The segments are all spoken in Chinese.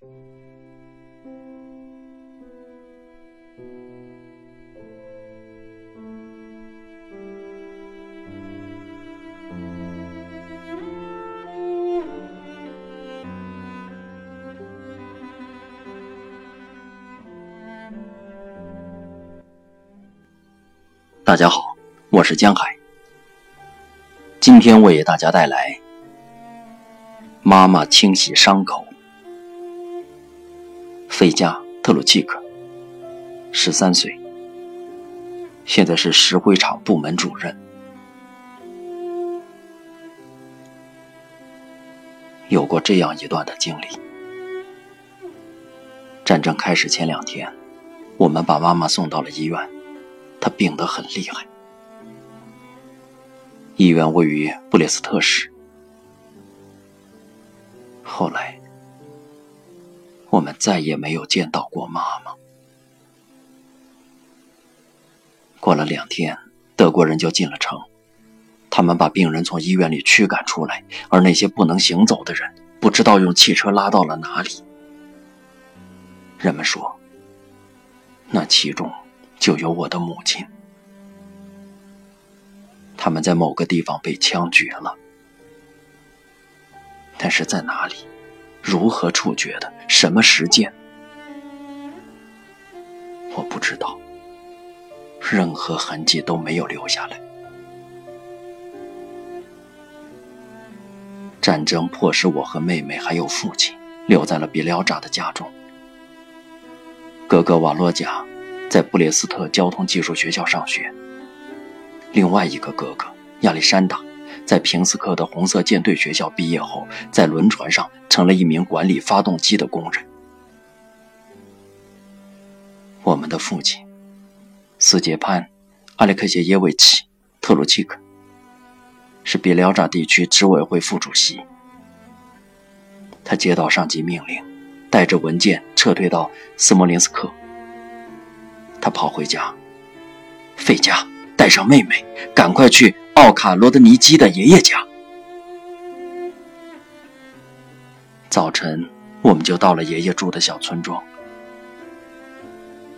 大家好，我是江海。今天为大家带来《妈妈清洗伤口》。费加·特鲁契克，十三岁，现在是石灰厂部门主任。有过这样一段的经历：战争开始前两天，我们把妈妈送到了医院。她病得很厉害，医院位于布列斯特市。后来，我们再也没有见到过妈妈。过了两天，德国人就进了城，他们把病人从医院里驱赶出来，而那些不能行走的人，不知道用汽车拉到了哪里。人们说，那其中……就有我的母亲，他们在某个地方被枪决了，但是在哪里，如何处决的，什么时间，我不知道，任何痕迹都没有留下来。战争迫使我和妹妹还有父亲留在了比廖扎的家中，哥哥瓦洛贾。在布列斯特交通技术学校上学。另外一个哥哥亚历山大，在平斯克的红色舰队学校毕业后，在轮船上成了一名管理发动机的工人。我们的父亲斯捷潘·阿列克谢耶维奇·特鲁契克是比廖扎地区执委会副主席。他接到上级命令，带着文件撤退到斯摩林斯克。他跑回家，费加带上妹妹，赶快去奥卡罗德尼基的爷爷家。早晨，我们就到了爷爷住的小村庄。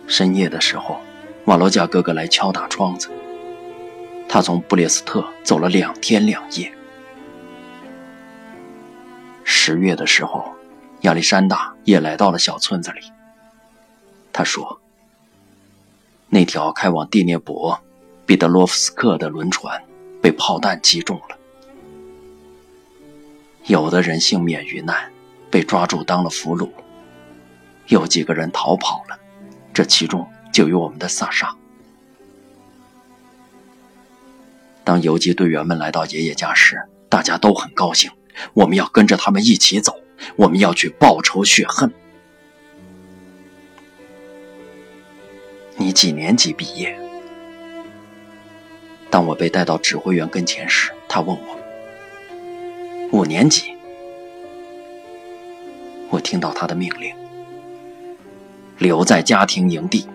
深夜的时候，瓦罗贾哥哥来敲打窗子。他从布列斯特走了两天两夜。十月的时候，亚历山大也来到了小村子里。他说。那条开往第聂伯、彼得罗夫斯克的轮船被炮弹击中了，有的人幸免于难，被抓住当了俘虏；有几个人逃跑了，这其中就有我们的萨沙。当游击队员们来到爷爷家时，大家都很高兴，我们要跟着他们一起走，我们要去报仇雪恨。你几年级毕业？当我被带到指挥员跟前时，他问我：“五年级。”我听到他的命令：“留在家庭营地。”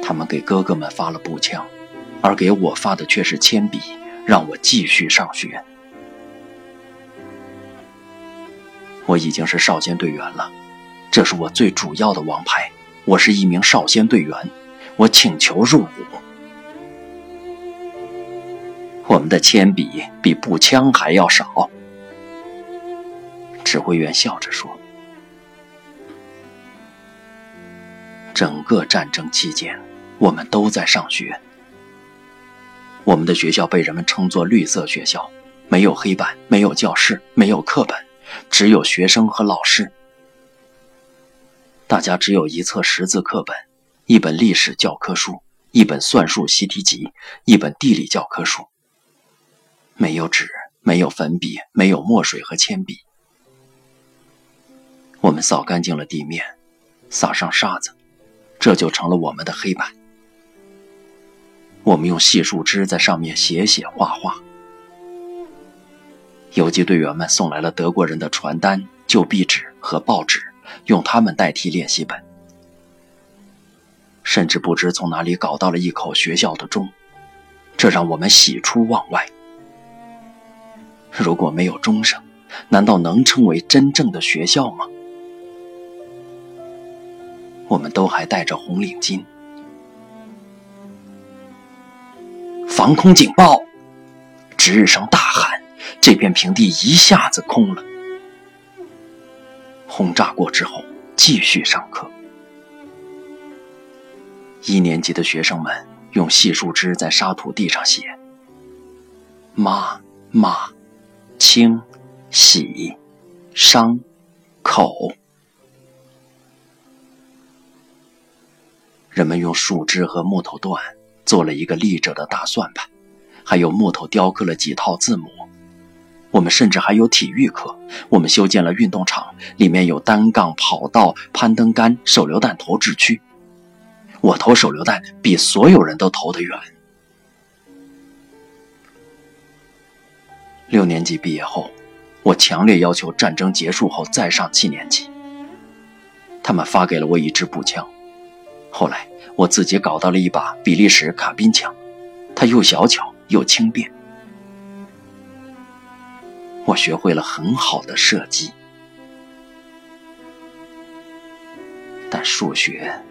他们给哥哥们发了步枪，而给我发的却是铅笔，让我继续上学。我已经是少先队员了。这是我最主要的王牌。我是一名少先队员，我请求入伍。我们的铅笔比步枪还要少。指挥员笑着说：“整个战争期间，我们都在上学。我们的学校被人们称作‘绿色学校’，没有黑板，没有教室，没有课本，只有学生和老师。”大家只有一册识字课本，一本历史教科书，一本算术习题集，一本地理教科书。没有纸，没有粉笔，没有墨水和铅笔。我们扫干净了地面，撒上沙子，这就成了我们的黑板。我们用细树枝在上面写写画画。游击队员们送来了德国人的传单、旧壁纸和报纸。用它们代替练习本，甚至不知从哪里搞到了一口学校的钟，这让我们喜出望外。如果没有钟声，难道能称为真正的学校吗？我们都还戴着红领巾。防空警报！值日生大喊：“这片平地一下子空了。”轰炸过之后，继续上课。一年级的学生们用细树枝在沙土地上写：“妈妈，清洗伤口。”人们用树枝和木头段做了一个立着的大算盘，还有木头雕刻了几套字母。我们甚至还有体育课，我们修建了运动场，里面有单杠跑道、攀登杆、手榴弹投掷区。我投手榴弹比所有人都投得远。六年级毕业后，我强烈要求战争结束后再上七年级。他们发给了我一支步枪。后来我自己搞到了一把比利时卡宾枪，它又小巧又轻便。我学会了很好的射击，但数学